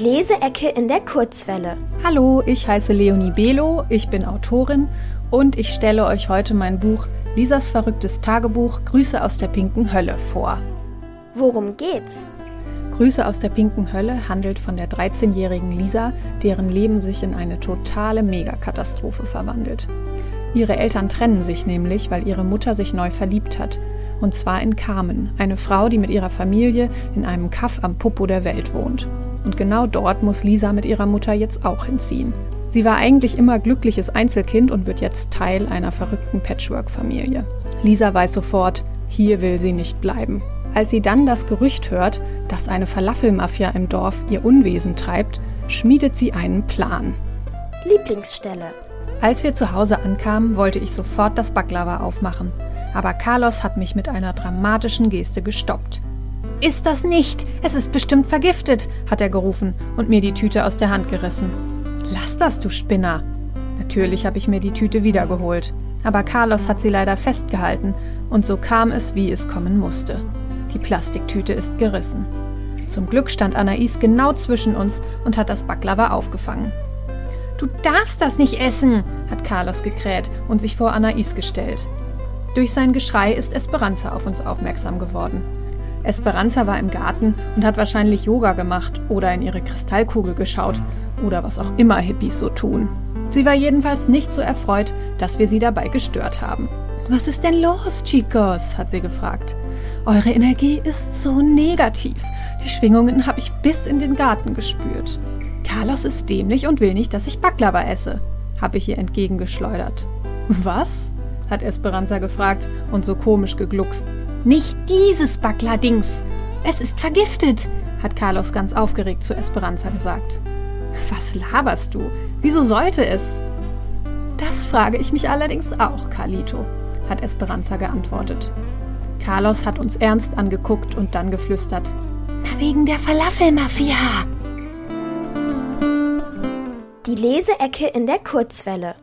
Leseecke in der Kurzwelle. Hallo, ich heiße Leonie Belo, ich bin Autorin und ich stelle euch heute mein Buch Lisas verrücktes Tagebuch Grüße aus der pinken Hölle vor. Worum geht's? Grüße aus der pinken Hölle handelt von der 13-jährigen Lisa, deren Leben sich in eine totale Megakatastrophe verwandelt. Ihre Eltern trennen sich nämlich, weil ihre Mutter sich neu verliebt hat. Und zwar in Carmen, eine Frau, die mit ihrer Familie in einem Kaff am Popo der Welt wohnt. Und genau dort muss Lisa mit ihrer Mutter jetzt auch hinziehen. Sie war eigentlich immer glückliches Einzelkind und wird jetzt Teil einer verrückten Patchwork-Familie. Lisa weiß sofort, hier will sie nicht bleiben. Als sie dann das Gerücht hört, dass eine Falafelmafia im Dorf ihr Unwesen treibt, schmiedet sie einen Plan. Lieblingsstelle. Als wir zu Hause ankamen, wollte ich sofort das Baklava aufmachen. Aber Carlos hat mich mit einer dramatischen Geste gestoppt. Ist das nicht? Es ist bestimmt vergiftet, hat er gerufen und mir die Tüte aus der Hand gerissen. Lass das, du Spinner. Natürlich habe ich mir die Tüte wiedergeholt. Aber Carlos hat sie leider festgehalten und so kam es, wie es kommen musste. Die Plastiktüte ist gerissen. Zum Glück stand Anais genau zwischen uns und hat das Baklava aufgefangen. Du darfst das nicht essen, hat Carlos gekräht und sich vor Anais gestellt. Durch sein Geschrei ist Esperanza auf uns aufmerksam geworden. Esperanza war im Garten und hat wahrscheinlich Yoga gemacht oder in ihre Kristallkugel geschaut oder was auch immer Hippies so tun. Sie war jedenfalls nicht so erfreut, dass wir sie dabei gestört haben. Was ist denn los, Chicos? hat sie gefragt. Eure Energie ist so negativ. Die Schwingungen habe ich bis in den Garten gespürt. Carlos ist dämlich und will nicht, dass ich Baklava esse, habe ich ihr entgegengeschleudert. Was? hat Esperanza gefragt und so komisch gegluckst. Nicht dieses Backler-Dings. Es ist vergiftet, hat Carlos ganz aufgeregt zu Esperanza gesagt. Was laberst du? Wieso sollte es? Das frage ich mich allerdings auch, Carlito, hat Esperanza geantwortet. Carlos hat uns ernst angeguckt und dann geflüstert. Na wegen der Falafelmafia. Die Leseecke in der Kurzwelle.